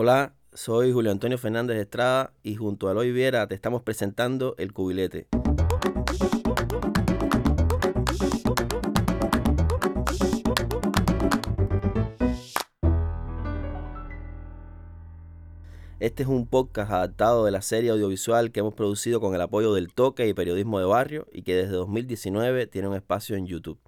Hola, soy Julio Antonio Fernández Estrada y junto a Eloy Viera te estamos presentando El Cubilete. Este es un podcast adaptado de la serie audiovisual que hemos producido con el apoyo del Toque y Periodismo de Barrio y que desde 2019 tiene un espacio en YouTube.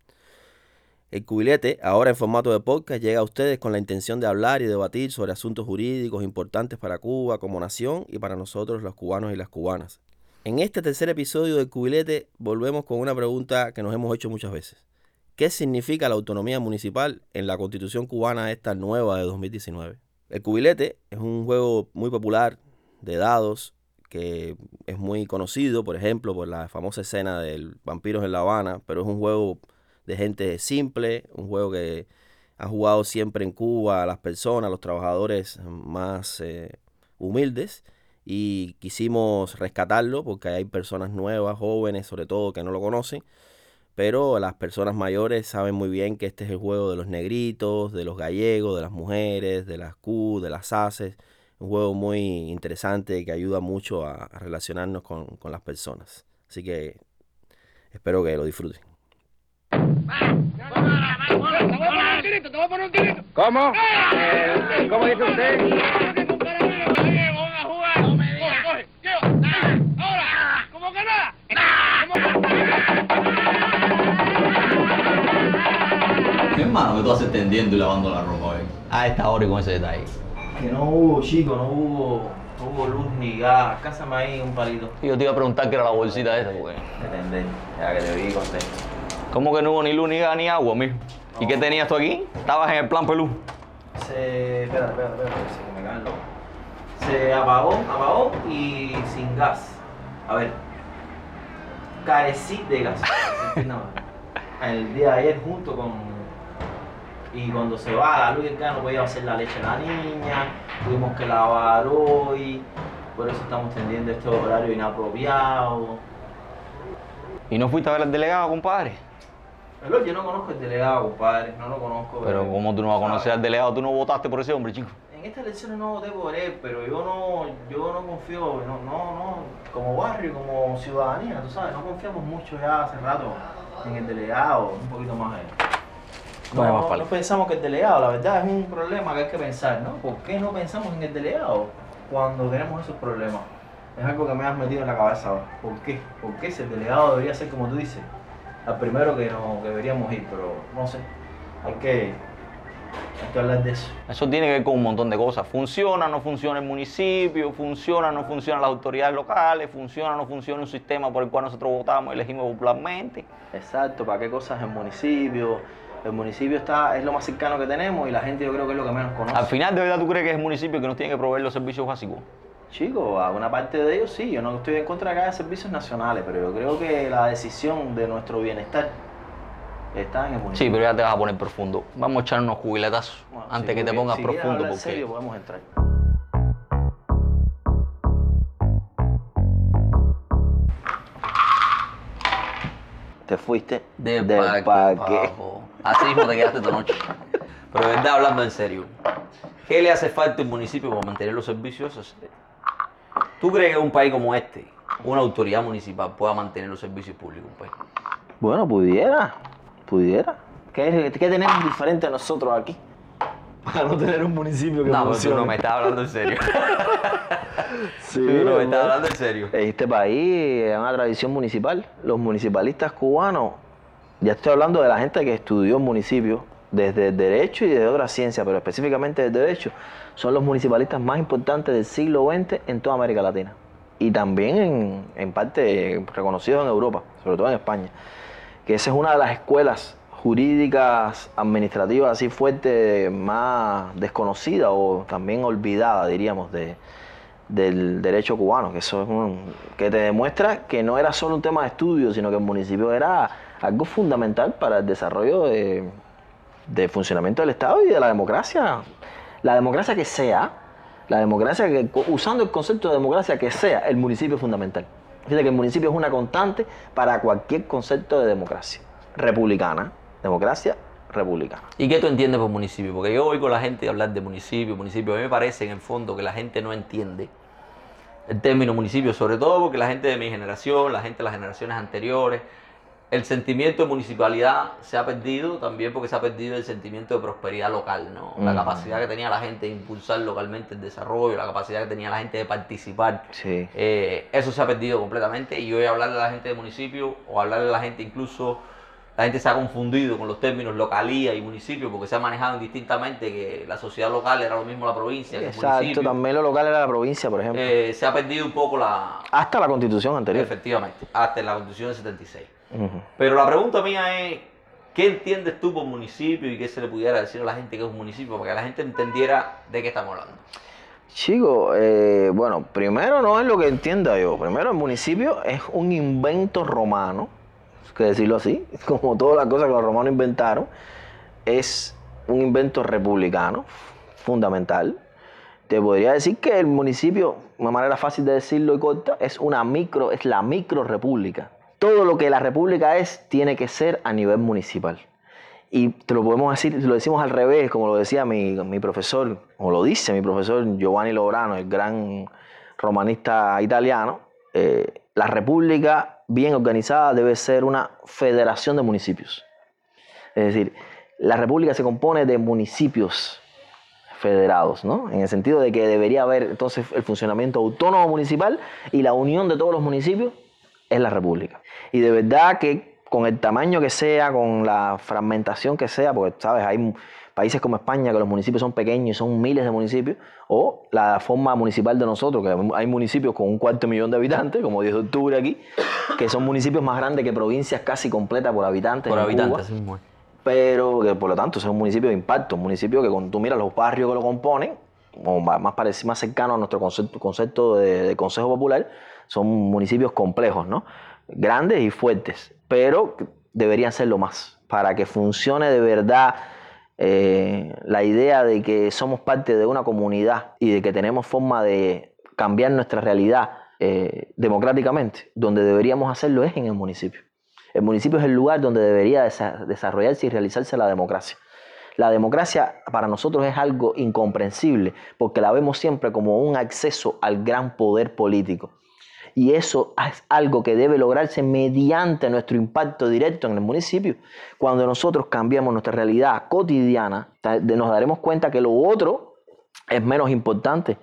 El cubilete, ahora en formato de podcast, llega a ustedes con la intención de hablar y debatir sobre asuntos jurídicos importantes para Cuba como nación y para nosotros los cubanos y las cubanas. En este tercer episodio del cubilete volvemos con una pregunta que nos hemos hecho muchas veces. ¿Qué significa la autonomía municipal en la constitución cubana esta nueva de 2019? El cubilete es un juego muy popular de dados que es muy conocido, por ejemplo, por la famosa escena del Vampiros en La Habana, pero es un juego de gente simple, un juego que ha jugado siempre en Cuba a las personas, los trabajadores más eh, humildes y quisimos rescatarlo porque hay personas nuevas, jóvenes sobre todo, que no lo conocen pero las personas mayores saben muy bien que este es el juego de los negritos, de los gallegos, de las mujeres, de las Q, de las ACES. Un juego muy interesante que ayuda mucho a, relacionarnos con, con, las personas. Así que espero que lo disfruten. ¿Cómo? ¿Cómo dice usted? hermano que tú haces tendiendo y lavando la ropa hoy? A esta hora y con ese detalle. Que no hubo, chico, no hubo, no hubo luz ni gas. Cásame ahí un palito. Y yo te iba a preguntar qué era la bolsita esa, porque... Entender, ya que te vi contento. ¿Cómo que no hubo ni luz, ni gas, ni agua, mijo? ¿Y qué tenías tú aquí? ¿Estabas en el plan pelú? Se... Espera, espera, espera, se me cae Se apagó, apagó y sin gas. A ver, carecí de gas. el día de ayer junto con y cuando se va la luz ya no podía hacer la leche a la niña, tuvimos que lavar hoy, por eso estamos tendiendo este horario inapropiado. ¿Y no fuiste a ver al delegado, compadre? Pero yo no conozco al delegado, compadre, no lo conozco. Pero, ¿cómo tú no vas a conocer al delegado? ¿Tú no votaste por ese hombre, chico? En esta elección no voté por él, pero yo no, yo no confío, no, no, no, como barrio, como ciudadanía, tú sabes, no confiamos mucho ya hace rato en el delegado, un poquito más él. No, no pensamos que el delegado, la verdad es un problema que hay que pensar, ¿no? ¿Por qué no pensamos en el delegado cuando tenemos esos problemas? Es algo que me has metido en la cabeza ahora. ¿Por qué? ¿Por qué si el delegado debería ser como tú dices? Al primero que, no, que deberíamos ir, pero no sé. Hay que, hay que hablar de eso. Eso tiene que ver con un montón de cosas. ¿Funciona o no funciona el municipio? ¿Funciona o no funcionan las autoridades locales? ¿Funciona o no funciona un sistema por el cual nosotros votamos y elegimos popularmente? Exacto, ¿para qué cosas el municipio? el municipio está, es lo más cercano que tenemos y la gente yo creo que es lo que menos conoce. Al final, ¿de verdad tú crees que es el municipio que nos tiene que proveer los servicios básicos? Chico, a una parte de ellos sí, yo no estoy en contra de que haya servicios nacionales, pero yo creo que la decisión de nuestro bienestar está en el municipio. Sí, pero ya te vas a poner profundo. Vamos a echar unos jubiletazos antes que te pongas profundo. Porque... En serio podemos entrar. Te fuiste de, de pa' Así mismo te quedaste esta noche. Pero de verdad, hablando en serio, ¿qué le hace falta al municipio para mantener los servicios? ¿Tú crees que un país como este, una autoridad municipal, pueda mantener los servicios públicos? Pues? Bueno, pudiera, pudiera. ¿Qué, ¿Qué, tenemos diferente a nosotros aquí? Para no tener un municipio que no, funcione. No, no me estás hablando en serio. sí, tú no me estás hablando en serio. Este país es una tradición municipal. Los municipalistas cubanos ya estoy hablando de la gente que estudió en municipio, desde el derecho y desde otra ciencia, pero específicamente del derecho, son los municipalistas más importantes del siglo XX en toda América Latina. Y también en, en parte reconocidos en Europa, sobre todo en España. Que esa es una de las escuelas jurídicas, administrativas así fuertes, más desconocida o también olvidada, diríamos, de, del derecho cubano, que eso es un, que te demuestra que no era solo un tema de estudio, sino que el municipio era algo fundamental para el desarrollo de, funcionamiento del Estado y de la democracia. La democracia que sea, la democracia que, usando el concepto de democracia que sea, el municipio es fundamental. Fíjate que el municipio es una constante para cualquier concepto de democracia. Republicana, democracia republicana. ¿Y qué tú entiendes por municipio? Porque yo oigo a la gente hablar de municipio, municipio. A mí me parece en el fondo que la gente no entiende el término municipio, sobre todo porque la gente de mi generación, la gente de las generaciones anteriores, el sentimiento de municipalidad se ha perdido también porque se ha perdido el sentimiento de prosperidad local, ¿no? La Mm. capacidad que tenía la gente de impulsar localmente el desarrollo, la capacidad que tenía la gente de participar. Sí. Eh, eso se ha perdido completamente y a hablarle a la gente de municipio o hablarle a la gente incluso, la gente se ha confundido con los términos localía y municipio porque se ha manejado indistintamente que la sociedad local era lo mismo la provincia que el Exacto, municipio. también lo local era la provincia, por ejemplo. Eh, se ha perdido un poco la... Hasta la constitución anterior. Efectivamente, hasta la constitución del 76. Pero la pregunta mía es, ¿qué entiendes tú por municipio y qué se le pudiera decir a la gente que es un municipio para que la gente entendiera de qué estamos hablando? Chico, eh, bueno, primero no es lo que entienda yo. Primero, el municipio es un invento romano, que decirlo así, como todas las cosas que los romanos inventaron. Es un invento republicano, fundamental. Te podría decir que el municipio, una manera fácil de decirlo y corta, es una micro, es la micro república. Todo lo que la república es tiene que ser a nivel municipal. Y te lo podemos decir, lo decimos al revés, como lo decía mi, mi profesor, o lo dice mi profesor Giovanni Lograno, el gran romanista italiano. eh, la república bien organizada debe ser una federación de municipios. Es decir, la república se compone de municipios federados, ¿no? En el sentido de que debería haber entonces el funcionamiento autónomo municipal y la unión de todos los municipios es la república. Y de verdad que con el tamaño que sea, con la fragmentación que sea, porque, ¿sabes? Hay países como España que los municipios son pequeños y son miles de municipios, o la forma municipal de nosotros, que hay municipios con un cuarto millón de habitantes, como 10 de octubre aquí, que son municipios más grandes que provincias casi completas por habitantes. Por en habitantes, Cuba pero que por lo tanto es un municipio de impacto, un municipio que cuando tú miras los barrios que lo componen, o más, más cercano a nuestro concepto, concepto de, de Consejo Popular, son municipios complejos, ¿no? Grandes y fuertes, pero deberían serlo más, para que funcione de verdad eh, la idea de que somos parte de una comunidad y de que tenemos forma de cambiar nuestra realidad eh, democráticamente, donde deberíamos hacerlo es en el municipio. El municipio es el lugar donde debería desa- desarrollarse y realizarse la democracia. La democracia para nosotros es algo incomprensible porque la vemos siempre como un acceso al gran poder político. Y eso es algo que debe lograrse mediante nuestro impacto directo en el municipio. Cuando nosotros cambiamos nuestra realidad cotidiana, nos daremos cuenta que lo otro es menos importante.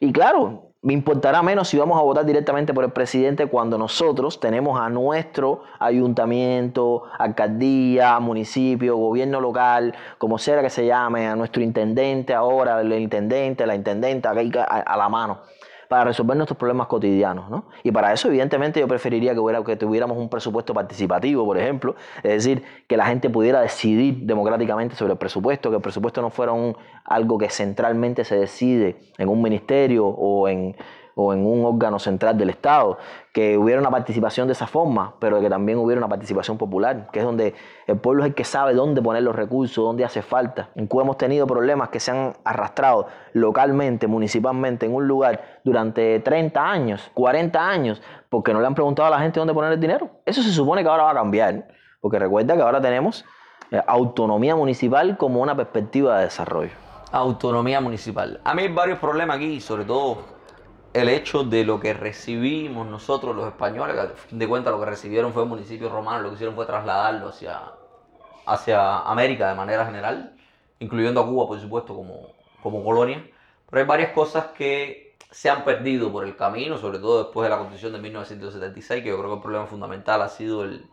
Y claro, me importará menos si vamos a votar directamente por el presidente cuando nosotros tenemos a nuestro ayuntamiento, alcaldía, municipio, gobierno local, como sea que se llame, a nuestro intendente ahora, el intendente, la intendenta, a, a la mano para resolver nuestros problemas cotidianos, ¿no? Y para eso, evidentemente, yo preferiría que, hubiera, que tuviéramos un presupuesto participativo, por ejemplo, es decir, que la gente pudiera decidir democráticamente sobre el presupuesto, que el presupuesto no fuera un, algo que centralmente se decide en un ministerio o en, o en un órgano central del Estado, que hubiera una participación de esa forma, pero que también hubiera una participación popular, que es donde el pueblo es el que sabe dónde poner los recursos, dónde hace falta. En Cuba hemos tenido problemas que se han arrastrado localmente, municipalmente, en un lugar durante 30 años, 40 años, porque no le han preguntado a la gente dónde poner el dinero. Eso se supone que ahora va a cambiar, porque recuerda que ahora tenemos eh, autonomía municipal como una perspectiva de desarrollo. Autonomía municipal. A mí hay varios problemas aquí, sobre todo el hecho de lo que recibimos nosotros los españoles, que a fin de cuentas lo que recibieron fue el municipio romano, lo que hicieron fue trasladarlo hacia, hacia América de manera general, incluyendo a Cuba, por supuesto, como, como colonia. Pero hay varias cosas que se han perdido por el camino, sobre todo después de la Constitución de 1976, que yo creo que el problema fundamental ha sido el,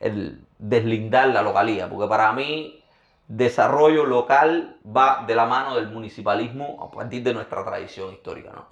el deslindar la localía, porque para mí desarrollo local va de la mano del municipalismo a partir de nuestra tradición histórica, ¿no?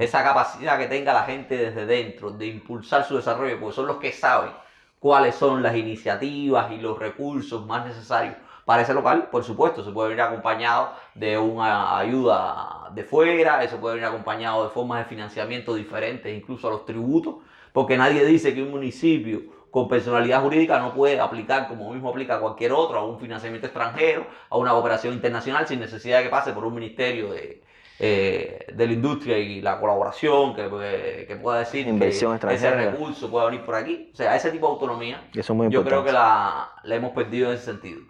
Esa capacidad que tenga la gente desde dentro de impulsar su desarrollo, porque son los que saben cuáles son las iniciativas y los recursos más necesarios para ese local, por supuesto, se puede venir acompañado de una ayuda de fuera, eso puede venir acompañado de formas de financiamiento diferentes, incluso a los tributos, porque nadie dice que un municipio con personalidad jurídica no puede aplicar como mismo aplica cualquier otro a un financiamiento extranjero, a una cooperación internacional sin necesidad de que pase por un ministerio de, eh, de la industria y la colaboración que, que- que pueda decir Inversión que ese recurso pueda venir por aquí. O sea, ese tipo de autonomía Eso es muy yo creo que la, la hemos perdido en ese sentido.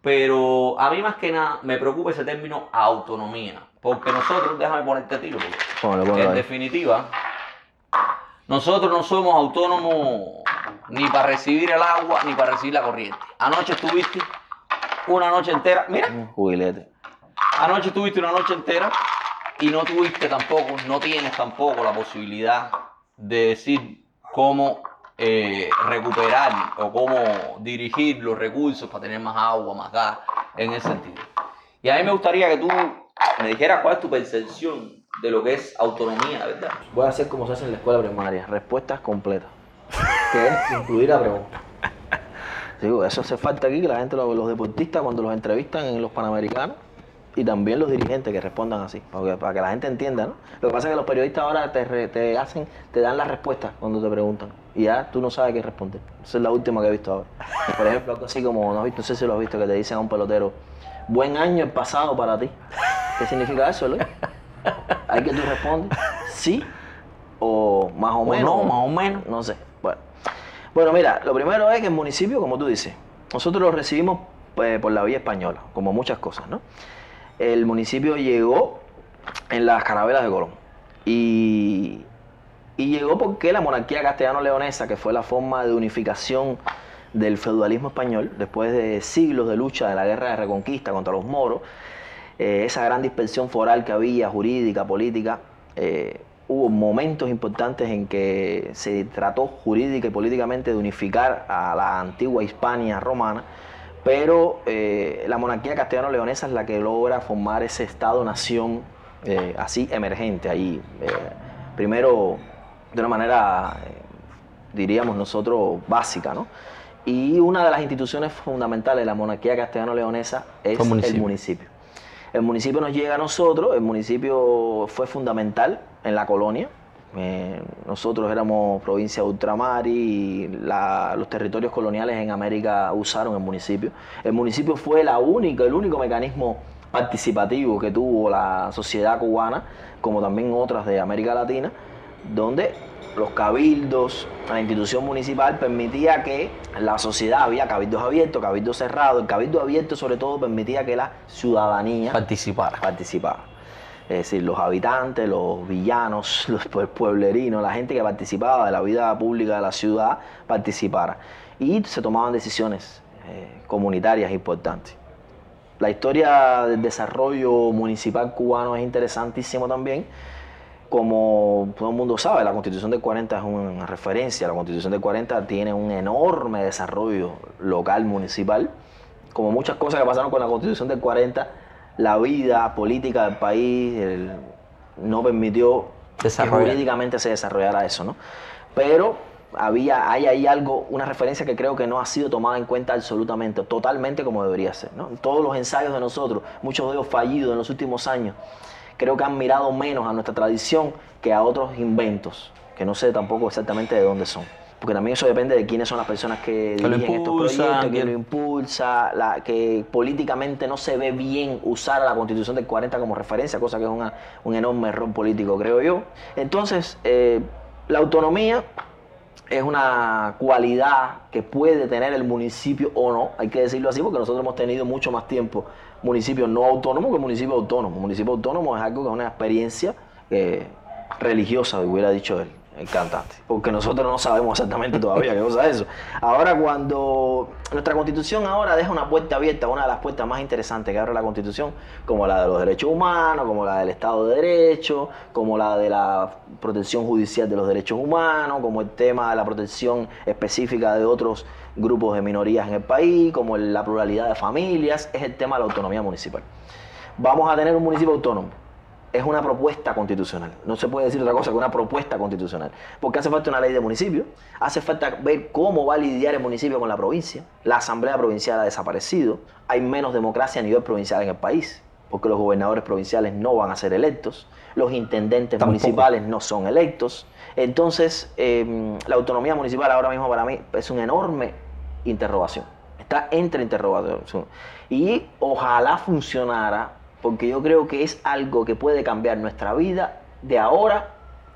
Pero a mí más que nada me preocupa ese término autonomía. Porque nosotros, déjame ponerte tiro, porque Póngalo, póngalo en ahí. definitiva, nosotros no somos autónomos ni para recibir el agua ni para recibir la corriente. Anoche estuviste una noche entera, mira, Jubilete. anoche estuviste una noche entera y no tuviste tampoco, no tienes tampoco la posibilidad de decir cómo eh, recuperar o cómo dirigir los recursos para tener más agua, más gas, en ese sentido. Y a mí me gustaría que tú me dijeras cuál es tu percepción de lo que es autonomía, ¿verdad? Voy a hacer como se hace en la escuela primaria, respuestas completas. Que es incluir la pregunta. Digo, eso hace falta aquí, que la gente, los, deportistas, cuando los entrevistan en los Panamericanos, y también los dirigentes que respondan así, para que la gente entienda, ¿no? Lo que pasa es que los periodistas ahora te, te hacen, te dan las respuestas cuando te preguntan, y ya tú no sabes qué responder. Esa es la última que he visto ahora. Por ejemplo, algo así como, no, no sé si lo has visto, que te dicen a un pelotero, buen año el pasado para ti. ¿Qué significa eso, Luis? Hay que tú respondes, sí o más o O menos. no, más o menos. No sé. Bueno. mira, lo primero es que el municipio, como tú dices, nosotros lo recibimos pues, por la vía española, como muchas cosas, ¿no? El municipio llegó en las carabelas de Colón. Y, y llegó porque la monarquía castellano-leonesa, que fue la forma de unificación del feudalismo español, después de siglos de lucha de la guerra de reconquista contra los moros, eh, esa gran dispersión foral que había, jurídica, política, eh, hubo momentos importantes en que se trató jurídica y políticamente de unificar a la antigua Hispania romana, pero eh, la monarquía castellano-leonesa es la que logra formar ese Estado-nación eh, así emergente ahí. eh, primero, de una manera, eh, diríamos nosotros, básica, ¿no? Y una de las instituciones fundamentales de la monarquía castellano-leonesa es municipio. el municipio. El municipio nos llega a nosotros, el municipio fue fundamental en la colonia. Eh, nosotros éramos provincia de ultramar y la- los territorios coloniales en América usaron el municipio. El municipio fue la única, el único mecanismo participativo que tuvo la sociedad cubana, como también otras de América Latina, donde los cabildos, la institución municipal permitía que la sociedad, había cabildos abiertos, cabildos cerrados, el cabildo abierto sobre todo permitía que la ciudadanía Participar. participaba. Es decir, los habitantes, los villanos, los pue- pueblerinos, la gente que participaba de la vida pública de la ciudad participara. Y se tomaban decisiones eh, comunitarias importantes. La historia del desarrollo municipal cubano es interesantísimo también. Como todo el mundo sabe, la Constitución del 40 es una referencia. La Constitución del 40 tiene un enorme desarrollo local, municipal. Como muchas cosas que pasaron con la Constitución del 40, la vida política del país el- no permitió que jurídicamente se desarrollara eso, ¿no? Pero había, hay ahí algo, una referencia que creo que no ha sido tomada en cuenta absolutamente, totalmente como debería ser, ¿no? Todos los ensayos de nosotros, muchos de ellos fallidos en los últimos años, creo que han mirado menos a nuestra tradición que a otros inventos, que no sé tampoco exactamente de dónde son. Porque también eso depende de quiénes son las personas que dirigen estos proyectos, quién quién- lo impulsa, la, que políticamente no se ve bien usar a la Constitución del 40 como referencia, cosa que es una- un enorme error político, creo yo. Entonces, eh, la autonomía es una cualidad que puede tener el municipio o no, hay que decirlo así, porque nosotros hemos tenido mucho más tiempo municipios no autónomos que municipios autónomos. Municipio autónomo es algo que es una experiencia eh, religiosa, hubiera dicho él, el cantante, porque nosotros no sabemos exactamente todavía qué cosa es eso. Ahora cuando nuestra constitución ahora deja una puerta abierta, una de las puertas más interesantes que abre la constitución, como la de los derechos humanos, como la del Estado de Derecho, como la de la protección judicial de los derechos humanos, como el tema de la protección específica de otros grupos de minorías en el país, como la pluralidad de familias, es el tema de la autonomía municipal. Vamos a tener un municipio autónomo. Es una propuesta constitucional. No se puede decir otra cosa que una propuesta constitucional. Porque hace falta una ley de municipio, hace falta ver cómo va a lidiar el municipio con la provincia. La asamblea provincial ha desaparecido, hay menos democracia a nivel provincial en el país, porque los gobernadores provinciales no van a ser electos, los intendentes Tampoco. municipales no son electos. Entonces, eh, la autonomía municipal ahora mismo para mí es una enorme interrogación. Está entre interrogación. Y ojalá funcionara, porque yo creo que es algo que puede cambiar nuestra vida de ahora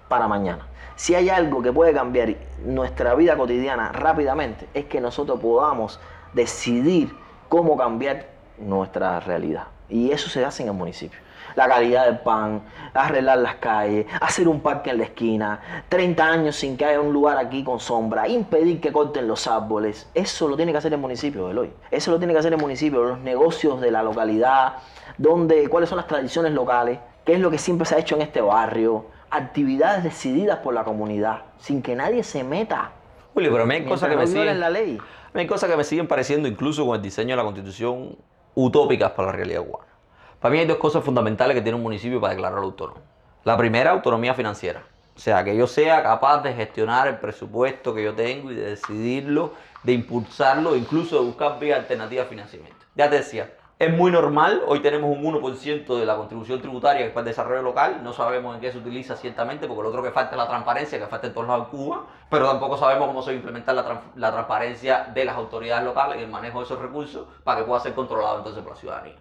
para mañana. Si hay algo que puede cambiar nuestra vida cotidiana rápidamente, es que nosotros podamos decidir cómo cambiar nuestra realidad. Y eso se hace en el municipio. La calidad del pan, arreglar las calles, hacer un parque en la esquina, 30 años sin que haya un lugar aquí con sombra, impedir que corten los árboles. Eso lo tiene que hacer el municipio, Eloy. Eso lo tiene que hacer el municipio, los negocios de la localidad, donde, cuáles son las tradiciones locales, qué es lo que siempre se ha hecho en este barrio, actividades decididas por la comunidad, sin que nadie se meta. Julio, pero a mí hay cosas que no me siguen. la ley. A mí hay cosas que me siguen pareciendo, incluso con el diseño de la constitución, utópicas para la realidad cubana. Para mí hay dos cosas fundamentales que tiene un municipio para declararlo autónomo. La primera, autonomía financiera. O sea, que yo sea capaz de gestionar el presupuesto que yo tengo y de decidirlo, de impulsarlo, incluso de buscar vías alternativas de financiamiento. Ya te decía, es muy normal, hoy tenemos un 1% de la contribución tributaria que es para el desarrollo local, no sabemos en qué se utiliza ciertamente, porque lo otro que falta es la transparencia, que falta en todos lados en Cuba, pero tampoco sabemos cómo se va a implementar la, la transparencia de las autoridades locales en el manejo de esos recursos para que pueda ser controlado entonces por la ciudadanía.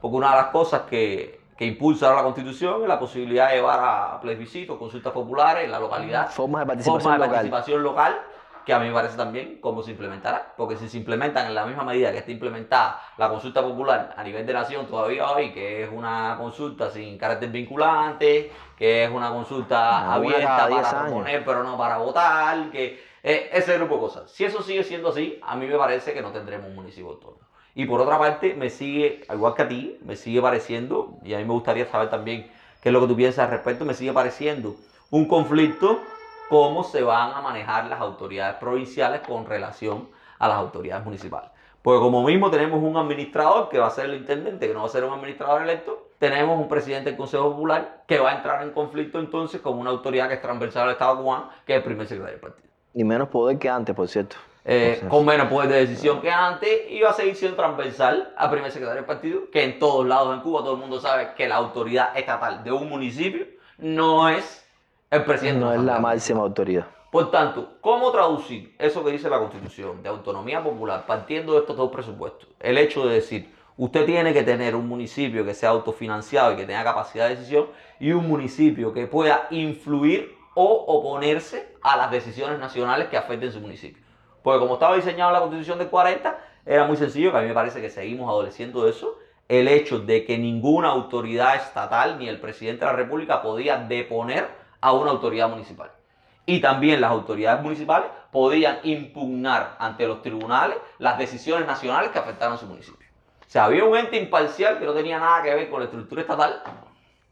Porque una de las cosas que, que impulsa la Constitución es la posibilidad de llevar a plebiscitos, consultas populares en la localidad. Formas de participación Formas de local. participación local, que a mí me parece también cómo se implementará. Porque si se implementan en la misma medida que está implementada la consulta popular a nivel de nación todavía hoy, que es una consulta sin carácter vinculante, que es una consulta una abierta cada 10 para proponer pero no para votar, que eh, ese grupo de cosas. Si eso sigue siendo así, a mí me parece que no tendremos un municipio autónomo. Y por otra parte, me sigue, al igual que a ti, me sigue pareciendo, y a mí me gustaría saber también qué es lo que tú piensas al respecto, me sigue pareciendo un conflicto cómo se van a manejar las autoridades provinciales con relación a las autoridades municipales. Porque como mismo tenemos un administrador que va a ser el intendente, que no va a ser un administrador electo, tenemos un presidente del Consejo Popular que va a entrar en conflicto entonces con una autoridad que es transversal al Estado cubano, que es el primer secretario del partido. Y menos poder que antes, por cierto. Eh, con menos poder de decisión que antes y va a seguir siendo transversal al primer secretario del partido, que en todos lados en Cuba todo el mundo sabe que la autoridad estatal de un municipio no es el presidente. no es la máxima autoridad. Por tanto, ¿cómo traducir eso que dice la Constitución de autonomía popular partiendo de estos dos presupuestos? El hecho de decir, usted tiene que tener un municipio que sea autofinanciado y que tenga capacidad de decisión y un municipio que pueda influir o oponerse a las decisiones nacionales que afecten su municipio. Porque como estaba diseñado la Constitución del 40, era muy sencillo, que a mí me parece que seguimos adoleciendo de eso, el hecho de que ninguna autoridad estatal ni el presidente de la República podía deponer a una autoridad municipal y también las autoridades municipales podían impugnar ante los tribunales las decisiones nacionales que afectaron a su municipio. O sea, había un ente imparcial que no tenía nada que ver con la estructura estatal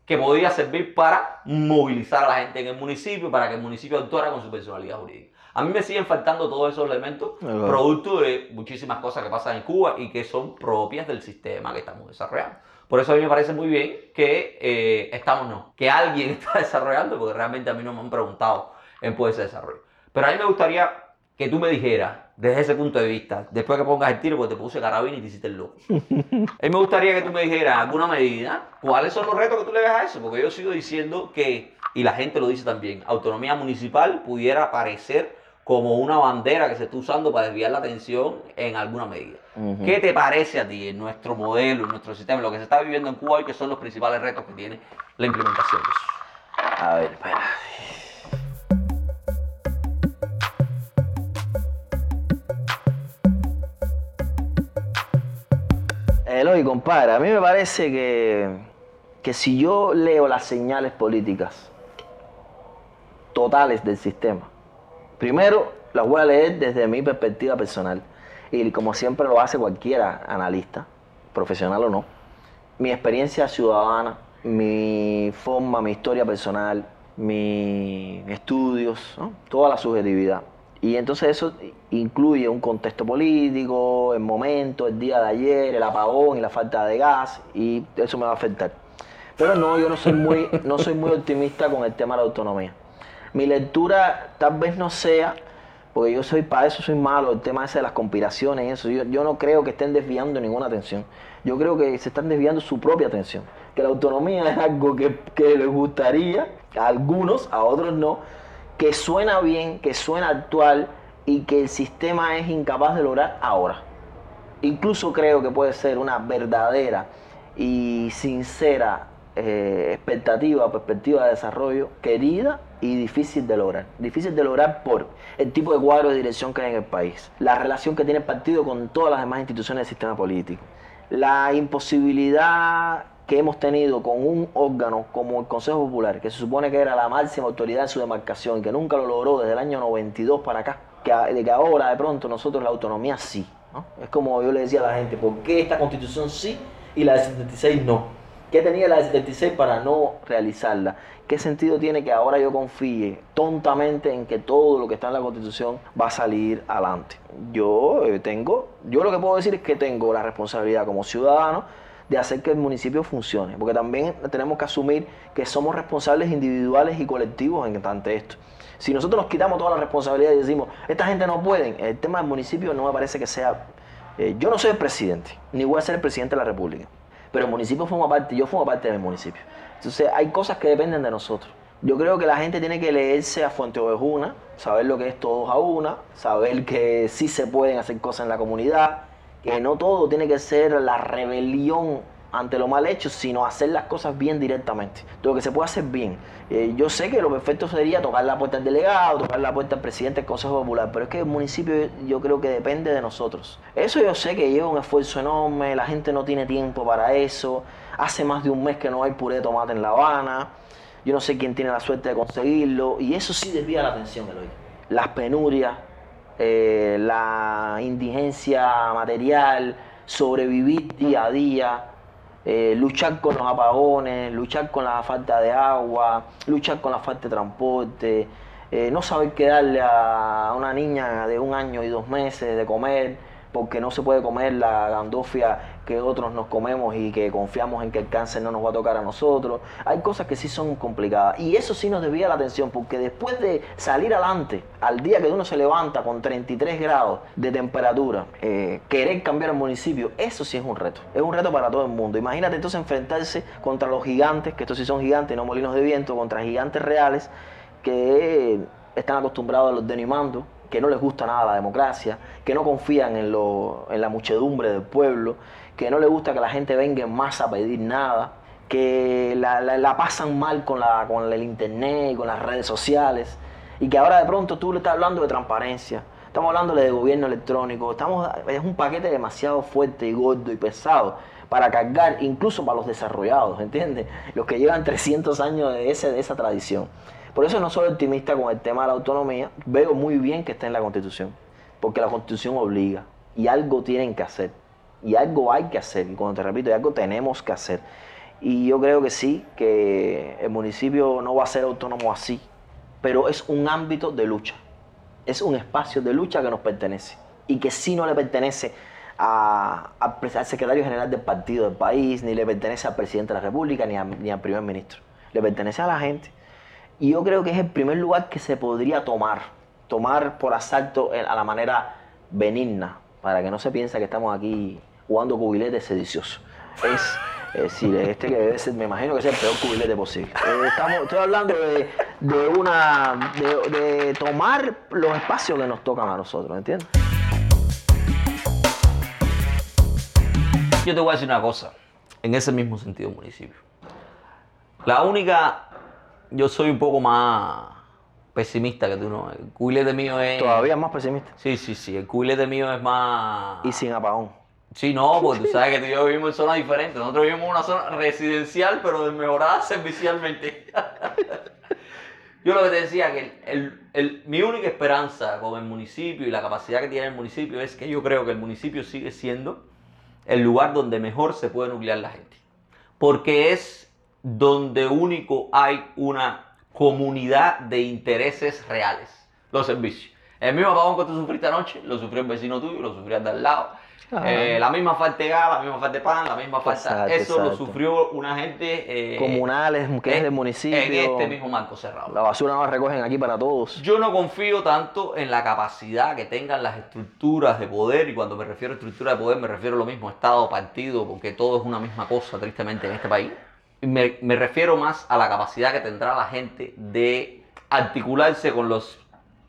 que podía servir para movilizar a la gente en el municipio, para que el municipio actuara con su personalidad jurídica. A mí me siguen faltando todos esos elementos, Ajá. producto de muchísimas cosas que pasan en Cuba y que son propias del sistema que estamos desarrollando. Por eso a mí me parece muy bien que eh, estamos, no, que alguien está desarrollando, porque realmente a mí no me han preguntado en por ese desarrollo. Pero a mí me gustaría que tú me dijeras, desde ese punto de vista, después que pongas el tiro, porque te puse carabina y te hiciste el loco. A mí me gustaría que tú me dijeras alguna medida, cuáles son los retos que tú le ves a eso, porque yo sigo diciendo que, y la gente lo dice también, autonomía municipal pudiera parecer como una bandera que se está usando para desviar la atención en alguna medida. ¿Qué te parece a ti en nuestro modelo, en nuestro sistema, lo que se está viviendo en Cuba y que son los principales retos que tiene la implementación de eso? A ver, espera. Eloy, compadre, a mí me parece que, que si yo leo las señales políticas totales del sistema, primero las voy a leer desde mi perspectiva personal y como siempre lo hace cualquiera analista, profesional o no, mi experiencia ciudadana, mi forma, mi historia personal, mis estudios, toda la subjetividad. Y entonces eso incluye un contexto político, el momento, el día de ayer, el apagón y la falta de gas, y eso me va a afectar. Pero no, yo no soy muy, no soy muy optimista con el tema de la autonomía. Mi lectura tal vez no sea, porque yo soy para eso soy malo, el tema ese de las conspiraciones y eso. Yo, yo no creo que estén desviando ninguna atención. Yo creo que se están desviando su propia atención. Que la autonomía es algo que, que les gustaría a algunos, a otros no, que suena bien, que suena actual y que el sistema es incapaz de lograr ahora. Incluso creo que puede ser una verdadera y sincera eh, expectativa perspectiva de desarrollo querida y difícil de lograr. Difícil de lograr por el tipo de cuadro de dirección que hay en el país, la relación que tiene el partido con todas las demás instituciones del sistema político, la imposibilidad que hemos tenido con un órgano como el Consejo Popular, que se supone que era la máxima autoridad de su demarcación, que nunca lo logró desde el año 92 para acá, que, de que ahora de pronto nosotros la autonomía sí. Es como yo le decía a la gente, ¿por qué esta constitución sí y la de 76 no? ¿Qué tenía la de 76 para no realizarla? ¿Qué sentido tiene que ahora yo confíe tontamente en que todo lo que está en la Constitución va a salir adelante? Yo eh, tengo, yo lo que puedo decir es que tengo la responsabilidad como ciudadano de hacer que el municipio funcione, porque también tenemos que asumir que somos responsables individuales y colectivos en ante esto. Si nosotros nos quitamos toda la responsabilidad y decimos, esta gente no puede, el tema del municipio no me parece que sea... eh, yo no soy el presidente, ni voy a ser el presidente de la República, pero el municipio forma parte, yo formo parte del municipio. Entonces hay cosas que dependen de nosotros. Yo creo que la gente tiene que leerse a Fuente Ovejuna, saber lo que es todos a una, saber que sí se pueden hacer cosas en la comunidad, que no todo tiene que ser la rebelión ante lo mal hecho, sino hacer las cosas bien directamente. Lo que se puede hacer bien. Eh, yo sé que lo perfecto sería tocar la puerta al delegado, tocar la puerta al presidente del Consejo Popular, pero es que el municipio yo creo que depende de nosotros. Eso yo sé que lleva un esfuerzo enorme, la gente no tiene tiempo para eso, hace más de un mes que no hay puré de tomate en La Habana, yo no sé quién tiene la suerte de conseguirlo, y eso sí desvía la atención, Eloy. Las penurias, eh, la indigencia material, sobrevivir día a día, eh, luchar con los apagones, luchar con la falta de agua, luchar con la falta de transporte, eh, no saber qué darle a una niña de un año y dos meses de comer, porque no se puede comer la gandofia que otros nos comemos y que confiamos en que el cáncer no nos va a tocar a nosotros. Hay cosas que sí son complicadas y eso sí nos desvía la atención porque después de salir adelante, al día que uno se levanta con 33 grados de temperatura, eh, querer cambiar el municipio, eso sí es un reto. Es un reto para todo el mundo. Imagínate entonces enfrentarse contra los gigantes, que estos sí son gigantes, no molinos de viento, contra gigantes reales que están acostumbrados a los denimando, que no les gusta nada la democracia, que no confían en, lo- en la muchedumbre del pueblo, que no les gusta que la gente venga en masa a pedir nada, que la, la- la pasan mal con, la, con el internet y con las redes sociales, y que ahora de pronto tú le estás hablando de transparencia, estamos hablando de gobierno electrónico, estamos, es un paquete demasiado fuerte y gordo y pesado para cargar, incluso para los desarrollados, ¿entiendes? Los que llevan 300 años de, ese, de esa tradición. Por eso no soy optimista con el tema de la autonomía, veo muy bien que está en la Constitución, porque la Constitución obliga y algo tienen que hacer, y algo hay que hacer, y cuando te repito, algo tenemos que hacer. Y yo creo que sí, que el municipio no va a ser autónomo así, pero es un ámbito de lucha, es un espacio de lucha que nos pertenece y que sí no le pertenece al secretario general del partido del país, ni le pertenece al presidente de la República, ni, a- al primer ministro. Le pertenece a la gente. Y yo creo que es el primer lugar que se podría tomar, tomar por asalto a la manera benigna, para que no se piense que estamos aquí jugando cubilete sedicioso. Es, es decir, este que debe ser, me imagino que es el peor cubilete posible. Eh, estamos, estoy hablando de, de una, de, de tomar los espacios que nos tocan a nosotros, ¿entiendes? Yo te voy a decir una cosa, en ese mismo sentido, municipio. La única, yo soy un poco más pesimista que tú, ¿no? El cubilete mío es... Todavía más pesimista. Sí, sí, sí, el cubilete mío es más... Y sin apagón. Sí, no, porque tú sabes que tú y yo vivimos en zonas diferentes. Nosotros vivimos en una zona residencial, pero desmejorada servicialmente. yo lo que te decía, que el- el- el- mi única esperanza con el municipio y la capacidad que tiene el municipio es que yo creo que el municipio sigue siendo el lugar donde mejor se puede nuclear la gente. Porque es donde único hay una comunidad de intereses reales. Los servicios. El mismo apagón que tú sufriste anoche, lo sufrió el vecino tuyo, lo sufrió el de al lado. Claro. Eh, la misma falta de gas, la misma falta de pan, la misma falta. Exacto, Eso lo exacto. sufrió una gente. eh, Comunales, que es en- del municipio. En este mismo marco cerrado. La basura no la recogen aquí para todos. Yo no confío tanto en la capacidad que tengan las estructuras de poder, y cuando me refiero a estructura de poder me refiero a lo mismo Estado, partido, porque todo es una misma cosa, tristemente, en este país. Me, me refiero más a la capacidad que tendrá la gente de articularse con los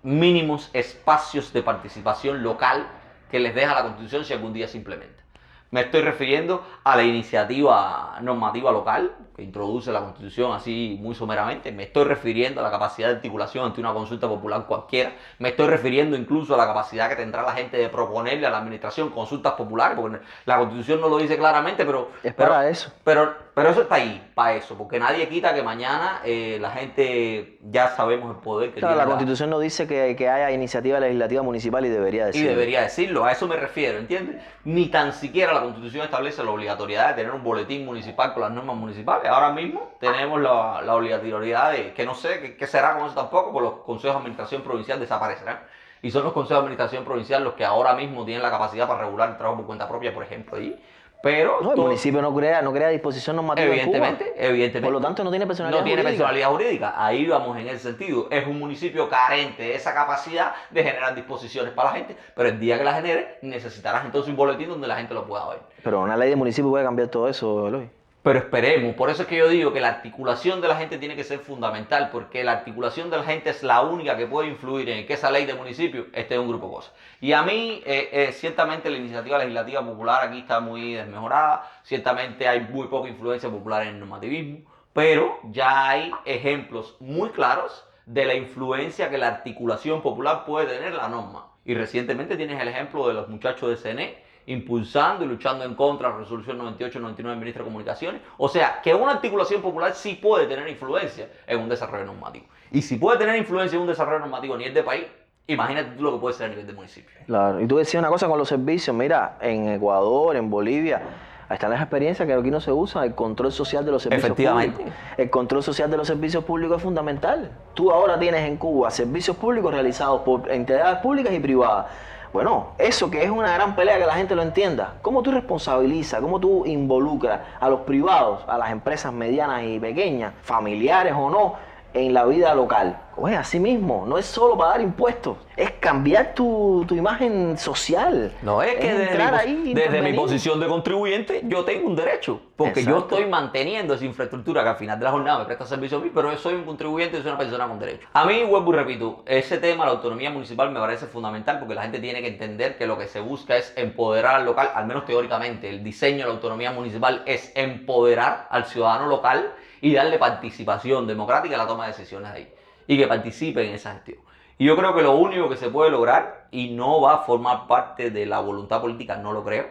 mínimos espacios de participación local que les deja la Constitución si algún día se implementa. Me estoy refiriendo a la iniciativa normativa local, que introduce la Constitución así muy someramente. Me estoy refiriendo a la capacidad de articulación ante una consulta popular cualquiera. Me estoy refiriendo incluso a la capacidad que tendrá la gente de proponerle a la administración consultas populares, porque la Constitución no lo dice claramente, pero... Es pero- eso. Pero, pero eso está ahí, para eso, porque nadie quita que mañana eh, la gente ya sabemos el poder que Claro, la tiene Constitución no dice que, que haya iniciativa legislativa municipal y debería y decirlo. debería decirlo, a eso me refiero, ¿entiendes? Ni tan siquiera la Constitución establece la obligatoriedad de tener un boletín municipal con las normas municipales. Ahora mismo tenemos la, la obligatoriedad de, que no sé qué, será con eso tampoco, porque los consejos de administración provincial desaparecerán. Y son los consejos de administración provincial los que ahora mismo tienen la capacidad para regular el trabajo por cuenta propia, por ejemplo. ahí. Pero No, el todo- municipio no crea, no crea disposición normativa en Cuba. Evidentemente, evidentemente. Por lo tanto, no tiene personalidad No tiene jurídica. personalidad jurídica. Ahí vamos en ese sentido. Es un municipio carente de esa capacidad de generar disposiciones para la gente, pero el día que la genere, necesitarás entonces un boletín donde la gente lo pueda ver. Pero una ley de municipio puede cambiar todo eso, Eloy. Pero esperemos, por eso es que yo digo que la articulación de la gente tiene que ser fundamental, porque la articulación de la gente es la única que puede influir en que esa ley de municipio esté en un grupo de cosas. Y a mí, eh, eh, ciertamente la iniciativa legislativa popular aquí está muy desmejorada, ciertamente hay muy poca influencia popular en el normativismo, pero ya hay ejemplos muy claros de la influencia que la articulación popular puede tener en la norma. Y recientemente tienes el ejemplo de los muchachos de CNE impulsando y luchando en contra de la resolución 98-99 del ministro de Comunicaciones. O sea, que una articulación popular sí puede tener influencia en un desarrollo normativo. Y si puede tener influencia en un desarrollo normativo a nivel de país, imagínate tú lo que puede ser a nivel de municipio. Claro. Y tú decías una cosa con los servicios. Mira, en Ecuador, en Bolivia, ahí están las experiencias que aquí no se usan. El control social de los servicios Efectivamente. públicos. El control social de los servicios públicos es fundamental. Tú ahora tienes en Cuba servicios públicos realizados por entidades públicas y privadas. Bueno, eso que es una gran pelea que la gente lo entienda. ¿Cómo tú responsabilizas, cómo tú involucras a los privados, a las empresas medianas y pequeñas, familiares o no, en la vida local? Oye, así mismo, no es solo para dar impuestos, es cambiar tu, tu imagen social. No es que desde, mi, ahí, desde mi posición de contribuyente yo tengo un derecho, porque yo estoy manteniendo esa infraestructura que al final de la jornada me presta servicio a mí, pero yo soy un contribuyente y soy una persona con derecho. A mí, vuelvo y repito, ese tema, la autonomía municipal, me parece fundamental porque la gente tiene que entender que lo que se busca es empoderar al local, al menos teóricamente, el diseño de la autonomía municipal es empoderar al ciudadano local y darle participación democrática en la toma de decisiones ahí y que participe en esa gestión. Y yo creo que lo único que se puede lograr y no va a formar parte de la voluntad política, no lo creo.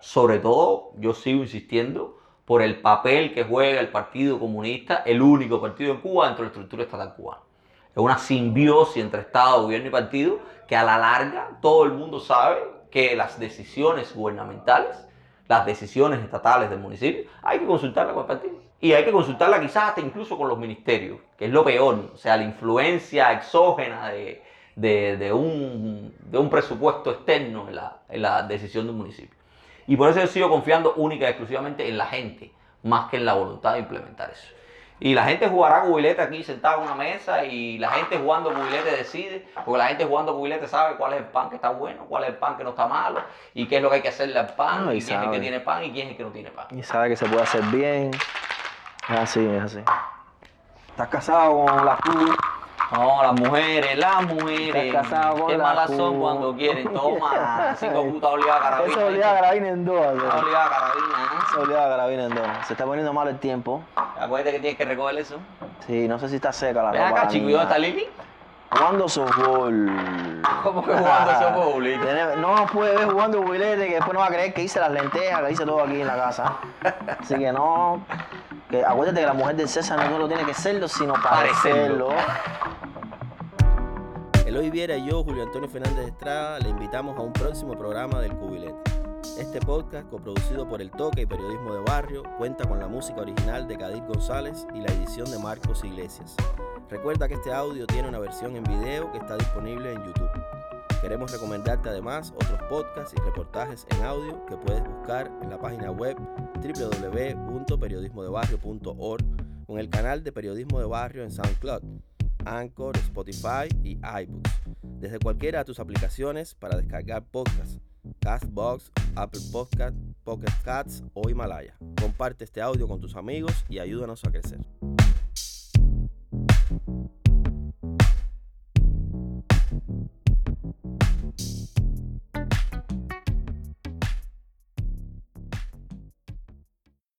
Sobre todo, yo sigo insistiendo por el papel que juega el Partido Comunista, el único partido en Cuba dentro de la estructura estatal cubana. Es una simbiosis entre Estado, gobierno y partido que a la larga todo el mundo sabe que las decisiones gubernamentales, las decisiones estatales del municipio, hay que consultarlas con el partido. Y hay que consultarla quizás hasta incluso con los ministerios, que es lo peor. O sea, la influencia exógena de, de- de un, de un presupuesto externo en la, en la decisión de un municipio. Y por eso yo sigo confiando única y exclusivamente en la gente, más que en la voluntad de implementar eso. Y la gente jugará cubilete aquí sentada en una mesa y la gente jugando cubilete decide, porque la gente jugando cubilete sabe cuál es el pan que está bueno, cuál es el pan que no está malo, y qué es lo que hay que hacerle al pan, No, y y quién es el que tiene pan y quién es el que no tiene pan. Y sabe que se puede hacer bien. Es así, es así. ¿Estás casado con las Q? No, las mujeres, las mujeres. Estás casado con Qué la malas son cuando quieren. Toma, cinco putas obligadas a carabina. Eso olía a carabina en dos. Está obligada a carabina. Eso olía a carabina en dos. Se está poniendo mal el tiempo. ¿eh? Acuérdate que tienes que recoger eso. Sí, no sé si está seca la Ven ropa. acá, la chico, ¿y niña. dónde está Lili? Jugando softball. ¿Cómo que jugando softball? Tenemos- No nos puede ver jugando jubilete que después no va a creer que hice las lentejas, que hice todo aquí en la casa. Así que no. Que acuérdate que la mujer del César no solo tiene que serlo, sino parecerlo. Eloy Viera y yo, Julio Antonio Fernández Estrada, le invitamos a un próximo programa del Cubilete. Este podcast, coproducido por El Toque y Periodismo de Barrio, cuenta con la música original de Kadir González y la edición de Marcos Iglesias. Recuerda que este audio tiene una versión en video que está disponible en YouTube. Queremos recomendarte además otros podcasts y reportajes en audio que puedes buscar en la página web www.periodismodebarrio.org o en el canal de Periodismo de Barrio en SoundCloud. Anchor, Spotify y iBooks. Desde cualquiera de tus aplicaciones para descargar podcasts, Castbox, Apple Podcast, Pocket Cats o Himalaya. Comparte este audio con tus amigos y ayúdanos a crecer.